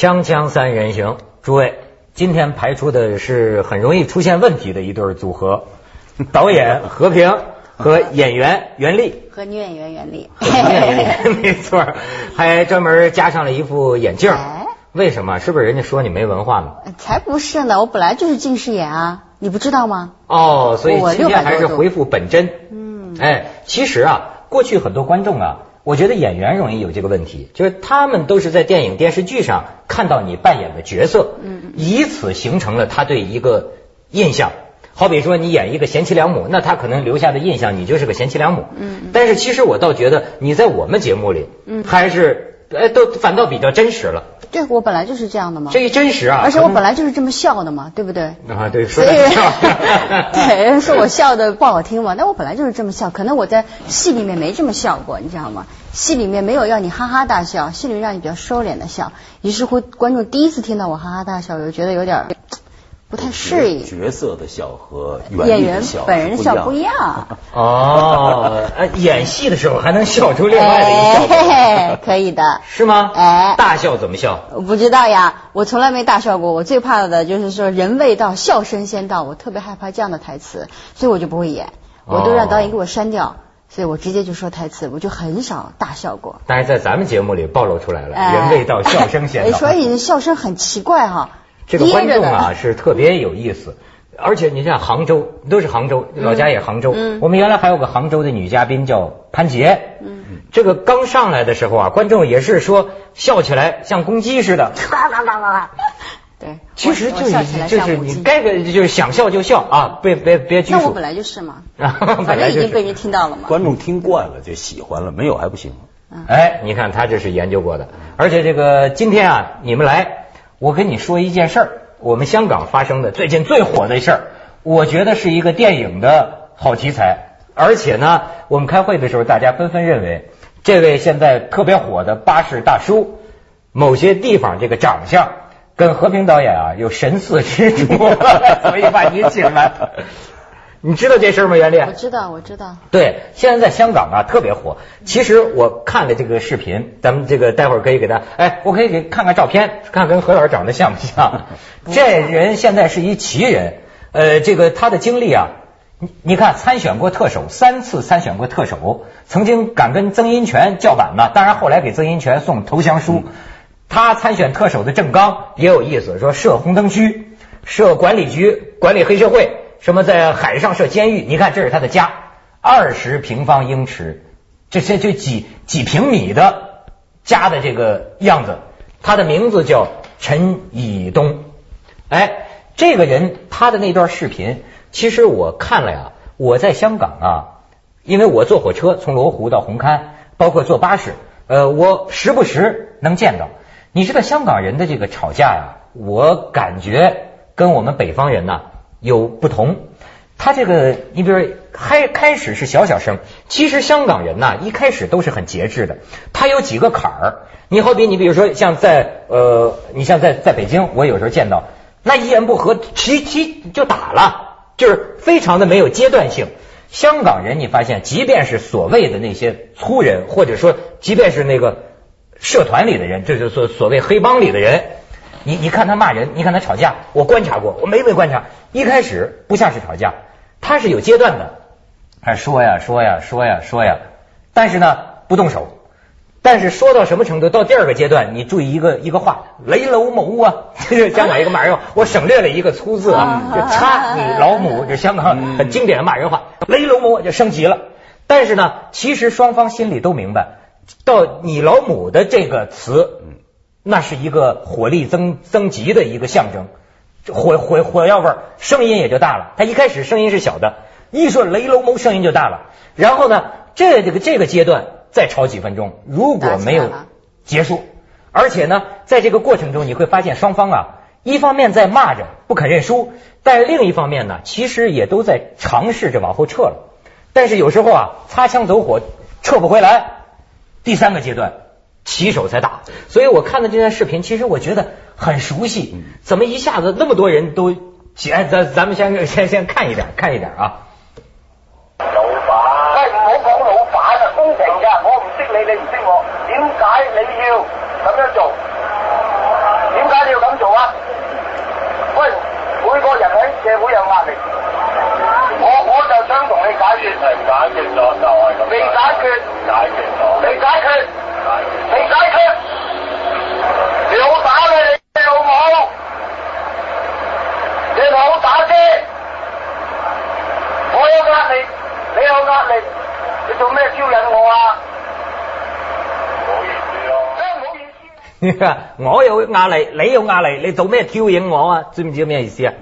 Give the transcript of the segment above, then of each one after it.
锵锵三人行，诸位，今天排出的是很容易出现问题的一对组合，导演和平和演员袁立。和女演员袁立。没错，还专门加上了一副眼镜。为什么？是不是人家说你没文化呢？才不是呢，我本来就是近视眼啊，你不知道吗？哦，所以今天还是回复本真。嗯。哎，其实啊，过去很多观众啊。我觉得演员容易有这个问题，就是他们都是在电影电视剧上看到你扮演的角色，嗯，以此形成了他对一个印象。好比说你演一个贤妻良母，那他可能留下的印象你就是个贤妻良母，嗯。但是其实我倒觉得你在我们节目里，嗯，还是哎都反倒比较真实了。对，我本来就是这样的嘛。这一真实啊！而且我本来就是这么笑的嘛，对不对？啊，对，说的笑。对，说我笑的不好听嘛，那我本来就是这么笑，可能我在戏里面没这么笑过，你知道吗？戏里面没有要你哈哈大笑，戏里面让你比较收敛的笑，于是乎观众第一次听到我哈哈大笑，我就觉得有点。不太适应角色的笑和演员本人的笑不一样哦，演戏的时候还能笑出另外的一笑，可以的，是吗？哎，大笑怎么笑？我不知道呀，我从来没大笑过。我最怕的就是说人未到，笑声先到，我特别害怕这样的台词，所以我就不会演，我都让导演给我删掉，所以我直接就说台词，我就很少大笑过。但是在咱们节目里暴露出来了，人未到，笑声先到，所以笑声很奇怪哈。这个观众啊是特别有意思，而且你像杭州都是杭州，老家也杭州。我们原来还有个杭州的女嘉宾叫潘杰，这个刚上来的时候啊，观众也是说笑起来像公鸡似的，嘎嘎嘎嘎嘎。对，其实就是就是你该个就是想笑就笑啊，别别别拘束。那我本来就是嘛，反正已经被人听到了嘛。观众听惯了就喜欢了，没有还不行。哎，你看他这是研究过的，而且这个今天啊，你们来。我跟你说一件事儿，我们香港发生的最近最火的事儿，我觉得是一个电影的好题材，而且呢，我们开会的时候，大家纷纷认为，这位现在特别火的巴士大叔，某些地方这个长相跟和平导演啊有神似之处，所以把你请来。你知道这事吗，袁丽？我知道，我知道。对，现在在香港啊特别火。其实我看了这个视频，咱们这个待会儿可以给他，哎，我可以给看看照片，看跟何老师长得像不像。这人现在是一奇人，呃，这个他的经历啊，你你看参选过特首，三次参选过特首，曾经敢跟曾荫权叫板呢，当然后来给曾荫权送投降书。他参选特首的政纲也有意思，说设红灯区，设管理局，管理黑社会。什么在海上设监狱？你看，这是他的家，二十平方英尺，这些就几几平米的家的这个样子。他的名字叫陈以东。哎，这个人他的那段视频，其实我看了呀。我在香港啊，因为我坐火车从罗湖到红磡，包括坐巴士，呃，我时不时能见到。你知道香港人的这个吵架呀，我感觉跟我们北方人呢。有不同，他这个，你比如开开始是小小声，其实香港人呐，一开始都是很节制的。他有几个坎儿，你好比你比如说像在呃，你像在在北京，我有时候见到那一言不合，其其就打了，就是非常的没有阶段性。香港人你发现，即便是所谓的那些粗人，或者说即便是那个社团里的人，这就所所谓黑帮里的人。你你看他骂人，你看他吵架，我观察过，我每每观察，一开始不像是吵架，他是有阶段的，他说呀说呀说呀说呀，但是呢不动手，但是说到什么程度？到第二个阶段，你注意一个一个话，雷楼某啊，这是香港一个骂人话，我省略了一个粗字啊，就插你老母，这香港很经典的骂人话，雷楼某就升级了，但是呢，其实双方心里都明白，到你老母的这个词。那是一个火力增增级的一个象征，火火火药味儿，声音也就大了。他一开始声音是小的，一说雷楼谋声音就大了。然后呢，这这个这个阶段再吵几分钟，如果没有结束，而且呢，在这个过程中你会发现双方啊，一方面在骂着不肯认输，但另一方面呢，其实也都在尝试着往后撤了。但是有时候啊，擦枪走火撤不回来，第三个阶段。起手才打，所以我看的这段视频，其实我觉得很熟悉。怎么一下子那么多人都？哎，咱咱们先先先看一点，看一点啊。老闆，喂，唔好讲老板啊，公平噶，我唔识你，你唔识我，点解你要咁样做？点解你要咁做啊？喂，每个人喺社会有压力，我我就想同你解決，係解决咗就係咁，未解決，解决咗，未解決，你解決，你好打你你老母，你好打啫，我有壓力，你有壓力，你做咩挑引我啊？唔好意思咯，真唔好意思。你看，我有壓力，你有壓力，你做咩挑釁我啊？知唔知咩意思啊？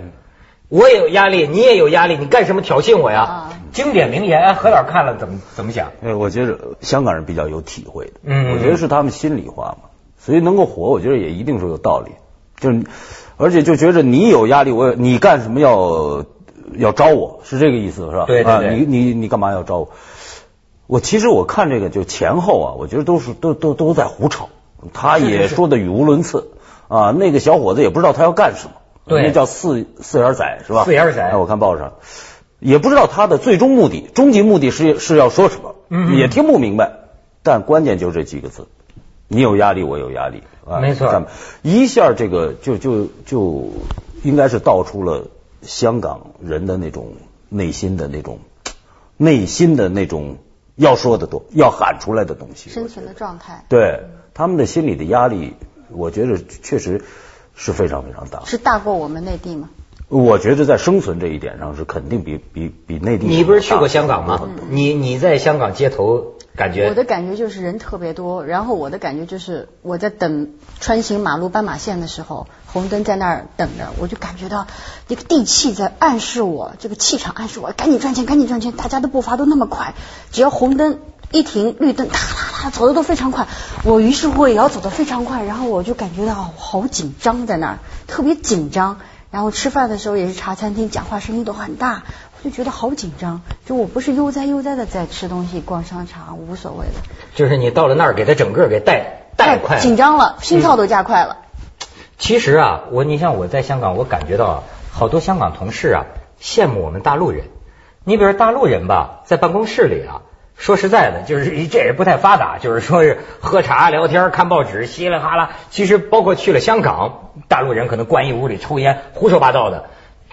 我也有壓力，你也有壓力，你幹什麼挑釁我呀？啊經典名言，哎，何老看了怎么怎么想？哎，我觉得香港人比较有体会的，嗯。我觉得是他们心里话嘛，所以能够火，我觉得也一定是有道理，就是而且就觉着你有压力，我有你干什么要要招我，是这个意思是吧？啊，对对对。你你你干嘛要招我？我其实我看这个就前后啊，我觉得都是都都都在胡吵，他也说的语无伦次。啊，那个小伙子也不知道他要干什么，对。那叫四四眼仔是吧？四眼仔。哎我看报上。也不知道他的最终目的，终极目的是是要说什么，嗯也听不明白。但关键就这几个字，你有压力，我有压力，啊、没错一下这个就就就应该是道出了香港人的那种内心的那种内心的那种要说的多，要喊出来的东西。生存的状态对他们的心理的压力，我觉得确实是非常非常大。是大过我们内地吗？我觉得在生存这一点上是肯定比比比内地你不是去过香港吗？你你在香港街头感觉我的感觉就是人特别多，然后我的感觉就是我在等穿行马路斑马线的时候，红灯在那儿等着，我就感觉到一个地气在暗示我，这个气场暗示我赶紧赚钱，赶紧赚钱，大家的步伐都那么快，只要红灯一停，绿灯哒哒哒走的都非常快，我于是乎也要走得非常快，然后我就感觉到好紧张在那儿，特别紧张。然后吃饭的时候也是茶餐厅，讲话声音都很大，我就觉得好紧张。就我不是悠哉悠哉的在吃东西、逛商场，无所谓的。就是你到了那儿给他整个给带带快了紧张了，心跳都加快了。其实啊，我你像我在香港，我感觉到啊，好多香港同事啊羡慕我们大陆人。你比如大陆人吧，在办公室里啊，说实在的，就是 这也不太发达，就是说是喝茶聊天、看报纸，稀里哈啦。其实包括去了香港，大陆人可能关一屋里抽烟，胡说八道的。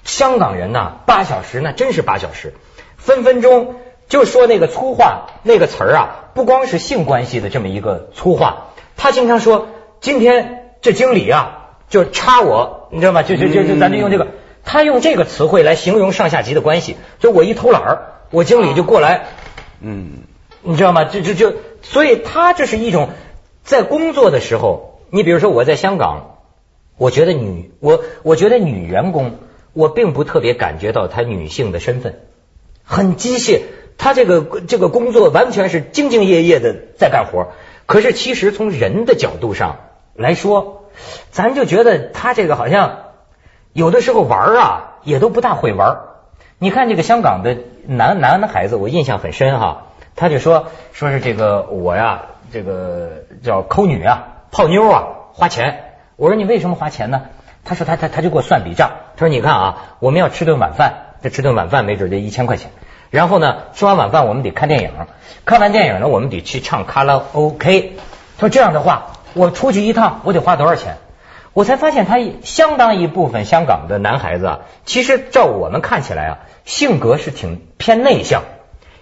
香港人呢，八小时那真是八小时，分分钟就说那个粗话那个词儿啊，不光是性关系的这么一个粗话，他经常说今天这经理啊就插我，你知道吗？就就就就咱就用这个，他用这个词汇来形容上下级的关系，就我一偷懒儿，我经理就过来，嗯，你知道吗？就就就，所以他这是一种在工作的时候，你比如说我在香港，我觉得女我我觉得女员工，我并不特别感觉到她女性的身份，很机械，她这个这个工作完全是兢兢业业的在干活。可是其实从人的角度上来说，咱就觉得她这个好像有的时候玩啊，也都不大会玩。你看这个香港的男男的孩子，我印象很深哈，他就说说是这个我呀，这个叫抠女啊，泡妞啊，花钱。我说你为什么花钱呢？他说他他他就给我算笔账，他说你看啊，我们要吃顿晚饭，这吃顿晚饭没准就一千块钱。然后呢，吃完晚饭我们得看电影，看完电影呢，我们得去唱卡拉 OK。他说这样的话，我出去一趟我得花多少钱？我才发现他相当一部分香港的男孩子啊，其实照我们看起来啊，性格是挺偏内向，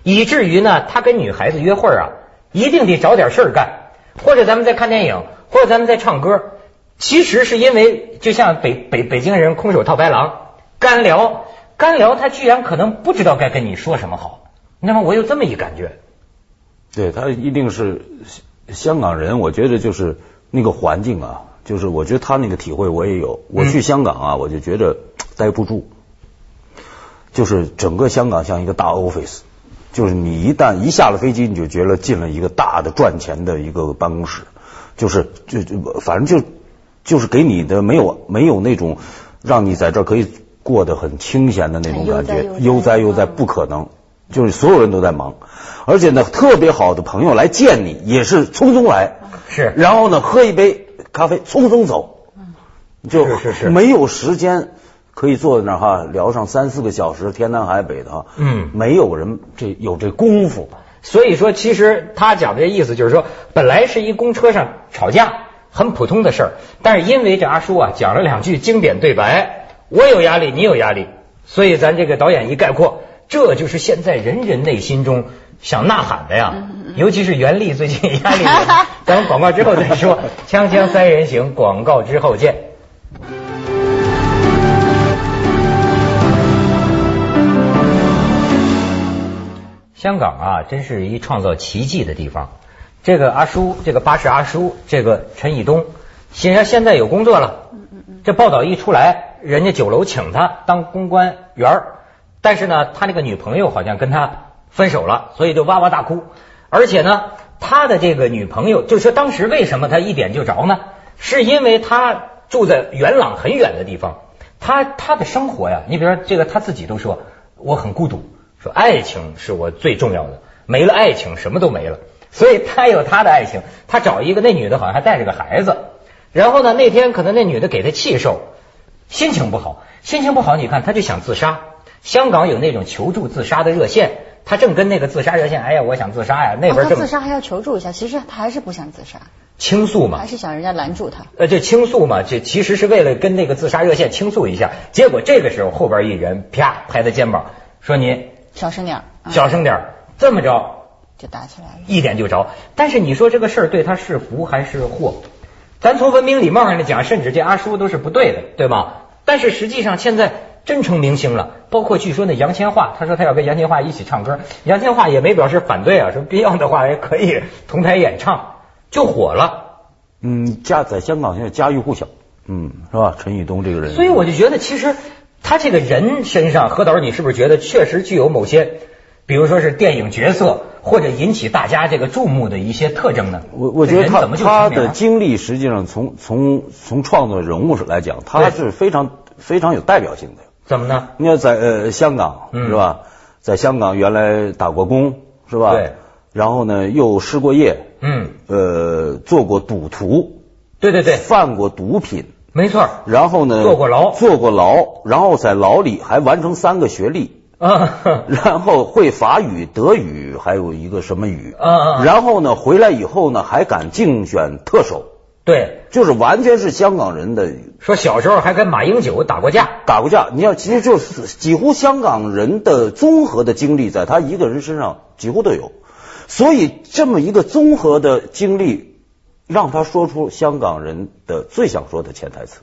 以至于呢，他跟女孩子约会啊，一定得找点事儿干，或者咱们在看电影，或者咱们在唱歌。其实是因为就像北北北京人空手套白狼，干聊干聊，他居然可能不知道该跟你说什么好。那么？我有这么一感觉。对他一定是香港人，我觉得就是那个环境啊，就是我觉得他那个体会我也有。我去香港啊，我就觉得待不住，就是整个香港像一个大 office，就是你一旦一下了飞机，你就觉得进了一个大的赚钱的一个办公室，就是就就反正就就是给你的没有没有那种让你在这儿可以过得很清闲的那种感觉，悠悠哉悠哉哉悠哉不可能，就是所有人都在忙，而且呢，特别好的朋友来见你也是匆匆来，是。然后呢，喝一杯咖啡，匆匆走，就是是是。没有时间可以坐在那儿哈聊上三四个小时，天南海北的哈，嗯。没有人这有这功夫，所以说，其实他讲的这意思就是说，本来是一公车上吵架，很普通的事儿，但是因为这阿叔啊讲了两句经典对白，我有压力，你有压力，所以咱这个导演一概括，这就是现在人人内心中想呐喊的呀，尤其是袁立最近压力 大，咱们广告之后再说，锵锵三人行，广告之后见。香港啊，真是一创造奇迹的地方。这个阿叔，这个巴士阿叔，这个陈以东，显然现在有工作了。这报道一出来，人家酒楼请他当公关员儿，但是呢，他那个女朋友好像跟他分手了，所以就哇哇大哭。而且呢，他的这个女朋友，就说当时为什么他一点就着呢？是因为他住在元朗很远的地方，他他的生活呀，你比如说这个他自己都说我很孤独。说爱情是我最重要的，没了爱情什么都没了。所以他有他的爱情，他找一个那女的好像还带着个孩子。然后呢，那天可能那女的给他气受，心情不好，心情不好，你看他就想自杀。香港有那种求助自杀的热线，他正跟那个自杀热线，哎呀，我想自杀呀，那边他自杀还要求助一下，其实他还是不想自杀，倾诉嘛，还是想人家拦住他。呃，这倾诉嘛，这其实是为了跟那个自杀热线倾诉一下。结果这个时候后边一人啪拍他肩膀，说你。小声点儿，小声点儿，这么着就打起来了，一点就着。但是你说这个事儿对他是福还是祸？咱从文明礼貌上来讲，甚至这阿叔都是不对的，对吧？但是实际上现在真成明星了，包括据说那杨千嬅，他说他要跟杨千嬅一起唱歌，杨千嬅也没表示反对啊，说必要的话也可以同台演唱，就火了。嗯，家在香港现在家喻户晓，嗯，是吧？陈以东这个人，所以我就觉得其实。他这个人身上，何导，你是不是觉得确实具有某些，比如说是电影角色或者引起大家这个注目的一些特征呢？我我觉得他他的经历实际上从从从创作人物来讲，他是非常非常有代表性的。怎么呢？你要在呃香港是吧？在香港原来打过工是吧？对。然后呢，又失过业。嗯。呃，做过赌徒。对对对。贩过毒品。没错，然后呢？坐过牢，坐过牢，然后在牢里还完成三个学历，啊，然后会法语、德语，还有一个什么语，啊，然后呢，回来以后呢，还敢竞选特首，对，就是完全是香港人的。说小时候还跟马英九打过架，打过架。你要其实就是几乎香港人的综合的经历，在他一个人身上几乎都有，所以这么一个综合的经历。让他说出香港人的最想说的潜台词。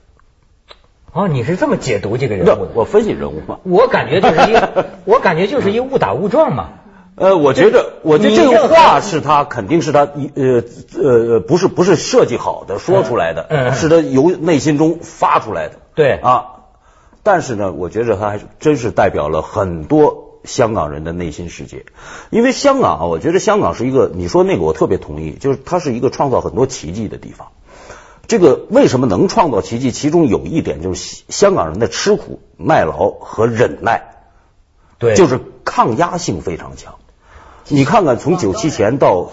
哦，你是这么解读这个人物的？我分析人物嘛。我感觉就是一，我感觉就是一误打误撞嘛。呃，我觉得，我觉得这个话是他肯定是他一呃呃不是不是设计好的说出来的，嗯，是他由内心中发出来的。对啊，但是呢，我觉得他还是真是代表了很多。香港人的内心世界，因为香港啊，我觉得香港是一个，你说那个我特别同意，就是它是一个创造很多奇迹的地方。这个为什么能创造奇迹？其中有一点就是香港人的吃苦耐劳和忍耐，对，就是抗压性非常强。你看看从九七前到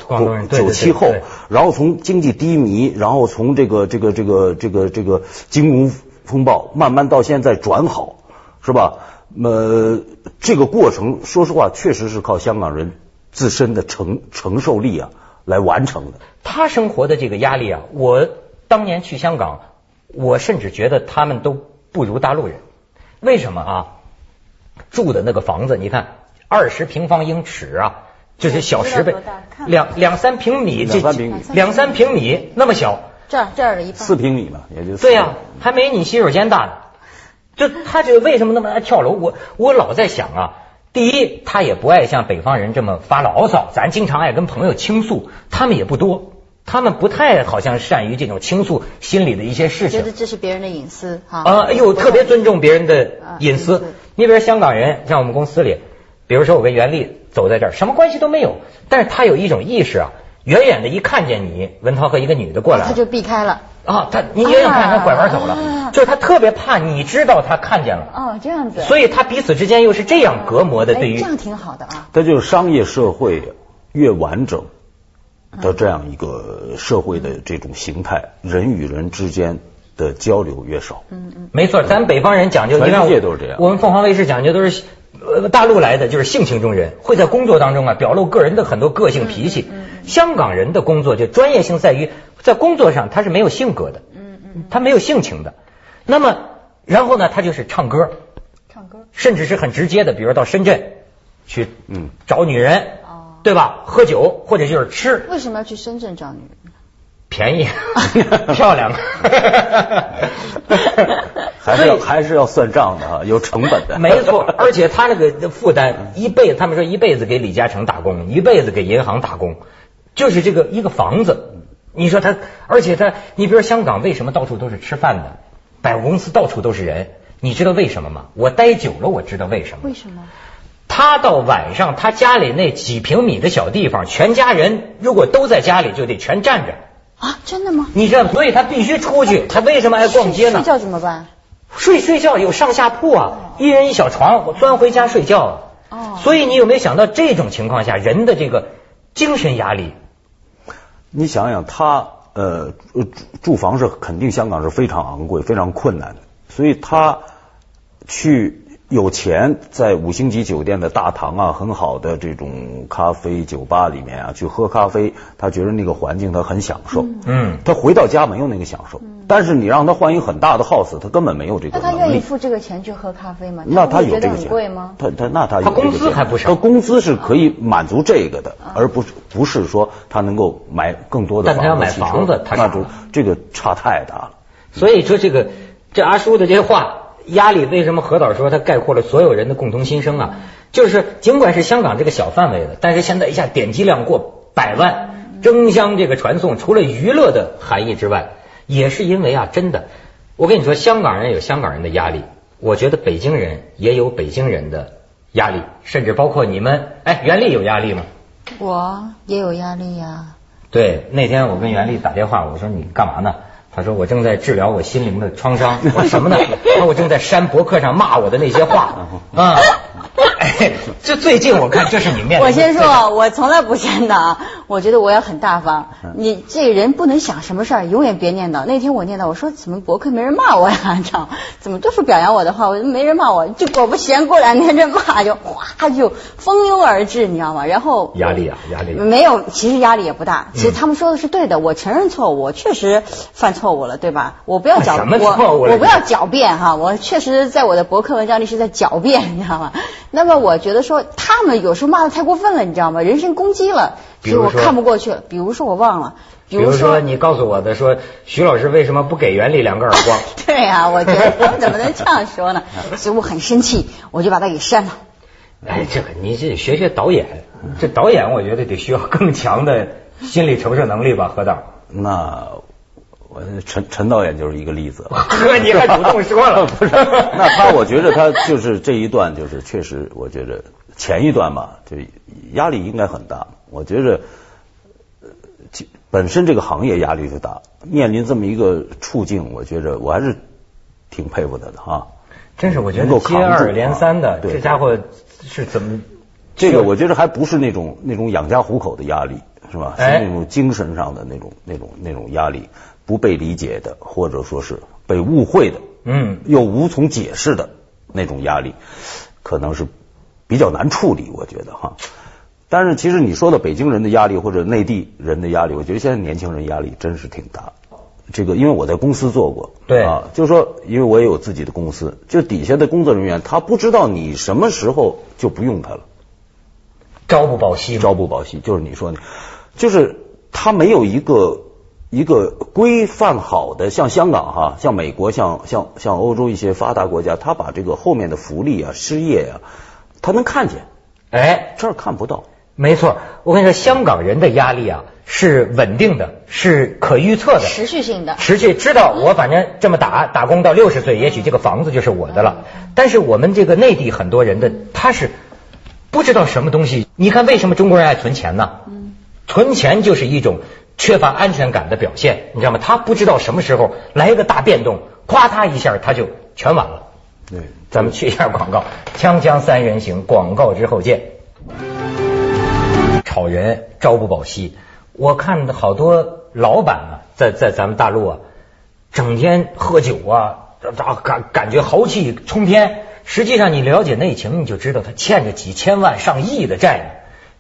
九七后，然后从经济低迷，然后从这个这个这个这个这个金融风暴，慢慢到现在转好，是吧？呃，这个过程，说实话，确实是靠香港人自身的承承受力啊来完成的。他生活的这个压力啊，我当年去香港，我甚至觉得他们都不如大陆人。为什么啊？住的那个房子，你看二十平方英尺啊，就是小十倍，两两三平米，两三平米，两三平米那么小，这儿这儿的一半，四平米嘛，也就对呀，还没你洗手间大呢。就他这个为什么那么爱跳楼？我我老在想啊，第一，他也不爱像北方人这么发牢骚，咱经常爱跟朋友倾诉，他们也不多，他们不太好像善于这种倾诉心里的一些事情。觉得这是别人的隐私哈。啊，哎呦，特别尊重别人的隐私。你比如香港人，像我们公司里，比如说我跟袁立走在这儿，什么关系都没有，但是他有一种意识啊，远远的一看见你，文涛和一个女的过来，他就避开了。啊，他你远远看他拐弯走了，就是他特别怕你知道他看见了。哦，这样子。所以他彼此之间又是这样隔膜的，对于这样挺好的啊。这就是商业社会越完整的这样一个社会的这种形态，人与人之间的交流越少。嗯嗯。没错，咱北方人讲究，全世界都是这样。我们凤凰卫视讲究都是呃，大陆来的就是性情中人，会在工作当中啊表露个人的很多个性脾气。香港人的工作就专业性在于在工作上他是没有性格的，嗯嗯，他没有性情的。那么然后呢，他就是唱歌，唱歌，甚至是很直接的，比如到深圳去嗯找女人，哦，对吧？喝酒或者就是吃，为什么要去深圳找女人？便宜 漂亮。还是要还是要算账的哈，有成本的。没错，而且他那个负担一辈子，他们说一辈子给李嘉诚打工，一辈子给银行打工，就是这个一个房子。你说他，而且他，你比如香港为什么到处都是吃饭的，百货公司到处都是人，你知道为什么吗？我待久了，我知道为什么。为什么？他到晚上，他家里那几平米的小地方，全家人如果都在家里，就得全站着。啊，真的吗？你这，所以他必须出去。他为什么爱逛街呢睡？觉怎么办？睡睡觉有上下铺啊，一人一小床，我钻回家睡觉啊。哦所以你有没有想到这种情况下人的这个精神压力？你想想，他呃住住房是肯定香港是非常昂贵、非常困难的，所以他去有钱在五星级酒店的大堂啊，很好的这种咖啡酒吧里面啊去喝咖啡，他觉得那个环境他很享受。嗯，他回到家没有那个享受，但是你让他换一个很大的 house，他根本没有这个那他愿意。付这个钱去喝咖啡吗？那他有这个钱贵吗？他他那他有他工这个钱资还不少他工资是可以满足这个的，而不是不是说他能够买更多的房子但他要买房子他那就这个差太大了。所以说这个这阿叔的这些话压力，为什么何导说他概括了所有人的共同心声啊？就是尽管是香港这个小范围的，但是现在一下点击量过百万，争相这个传送，除了娱乐的含义之外，也是因为啊，真的，我跟你说，香港人有香港人的压力，我觉得北京人也有北京人的压力，甚至包括你们，哎，袁立有压力吗？我也有压力呀、对，那天我跟袁立打电话，我说你干嘛呢？他说我正在治疗我心灵的创伤。我说什么呢？他说我正在删博客上骂我的那些话啊。哎，这最近我看这是你面临的我先说，我从来不删的啊，我觉得我也很大方。你这人不能想什么事儿，永远别念叨。那天我念叨，我说怎么博客没人骂我呀？你知道，怎么都是表扬我的话，我没人骂我，就果不其然，过两天这骂就哗就蜂拥而至，你知道吗？然后压力啊压力没有，其实压力也不大。其实嗯他们说的是对的，我承认错误，我确实犯错误了，对吧？我不要狡什么我我不要狡辩哈，我确实在我的博客文章里是在狡辩，你知道吗？那么我觉得说他们有时候骂的太过分了，你知道吗？人身攻击了，比如说所以我看不过去了。比如说我忘了，比比如说说你告诉我的说徐老师为什么不给袁立两个耳光？对啊，我觉得他们怎么能这样说呢？所以我很生气，我就把他给删了。哎，这个你这学学导演，这导演我觉得得需要更强的心理承受能力吧，何导。那我陈陈导演就是一个例子。呵，你还主动说了，不是，那他我觉得他就是这一段就是确实，我觉得前一段嘛，就压力应该很大。我觉着呃其本身这个行业压力就大，面临这么一个处境，我觉着我还是挺佩服他的哈。真是我觉能得接二连三的这家伙是怎么？这个我觉得还不是那种那种养家糊口的压力，是吧？是哎那种精神上的那种那种那种压力，不被理解的，或者说是被误会的，嗯，又无从解释的那种压力，可能是比较难处理，我觉得哈。但是其实你说的北京人的压力或者内地人的压力，我觉得现在年轻人压力真是挺大。这个因为我在公司做过，对啊，就是说，因为我也有自己的公司，就底下的工作人员他不知道你什么时候就不用他了。朝不保夕。朝不保夕，就是你说的，就是他没有一个一个规范好的，像香港哈，像美国，像像像欧洲一些发达国家，他把这个后面的福利啊、失业啊，他能看见，哎，这儿看不到。没错，我跟你说，香港人的压力啊是稳定的，是可预测的，持续性的。持续知道我反正这么打打工到六十岁，也许这个房子就是我的了。但是我们这个内地很多人的他是不知道什么东西。你看为什么中国人爱存钱呢？存钱就是一种缺乏安全感的表现，你知道吗？他不知道什么时候来一个大变动，咵嗒一下他就全完了。对，咱们去一下广告，锵锵三人行，广告之后见。炒人朝不保夕，我看好多老板啊，在在咱们大陆啊，整天喝酒啊，啊感感觉豪气冲天，实际上你了解内情，你就知道他欠着几千万上亿的债呢，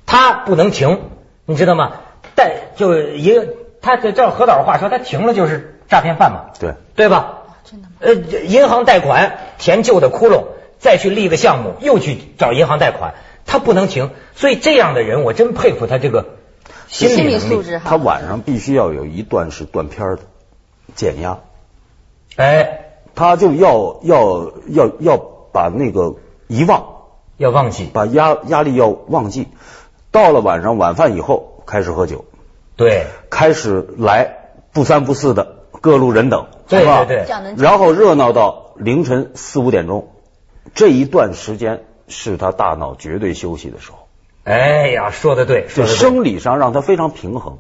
他不能停，你知道吗？但就一个，他这照何导话说，他停了就是诈骗犯嘛，对对吧？真的吗？呃，银行贷款填旧的窟窿，再去立个项目，又去找银行贷款，他不能停。所以这样的人，我真佩服他这个心理心理。素质。他晚上必须要有一段是断片的减压，哎，他就要要要要把那个遗忘，要忘记，把压压力要忘记。到了晚上晚饭以后开始喝酒，对开始来不三不四的各路人等，对吧？然后热闹到凌晨四五点钟，这一段时间是他大脑绝对休息的时候，哎呀，说的对，说的对。就生理上让他非常平衡。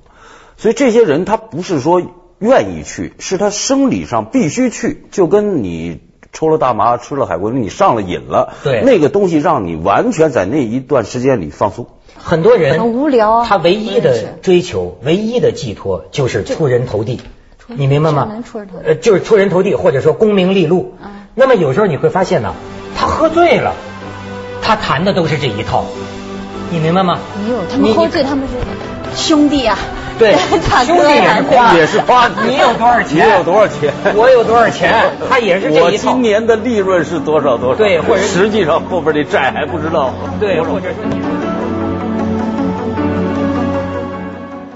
所以这些人他不是说愿意去，是他生理上必须去，就跟你抽了大麻、吃了海龟，你上了瘾了，对那个东西让你完全在那一段时间里放松。很多人很无聊啊他唯一的追求、唯一的寄托就是出人头地，你明白吗这能出人头？地呃，就是出人头地，或者说功名利禄。嗯那么有时候你会发现呢，他喝醉了，他谈的都是这一套，你明白吗？没有，他你们喝醉，他们是兄弟啊。对 兄弟也是花 也是夸你有多少钱？你有多少钱我有多少钱？他也是这我一套今。年的利润是多少多少？对或者实际上后边的债还不知道。对，或者说你。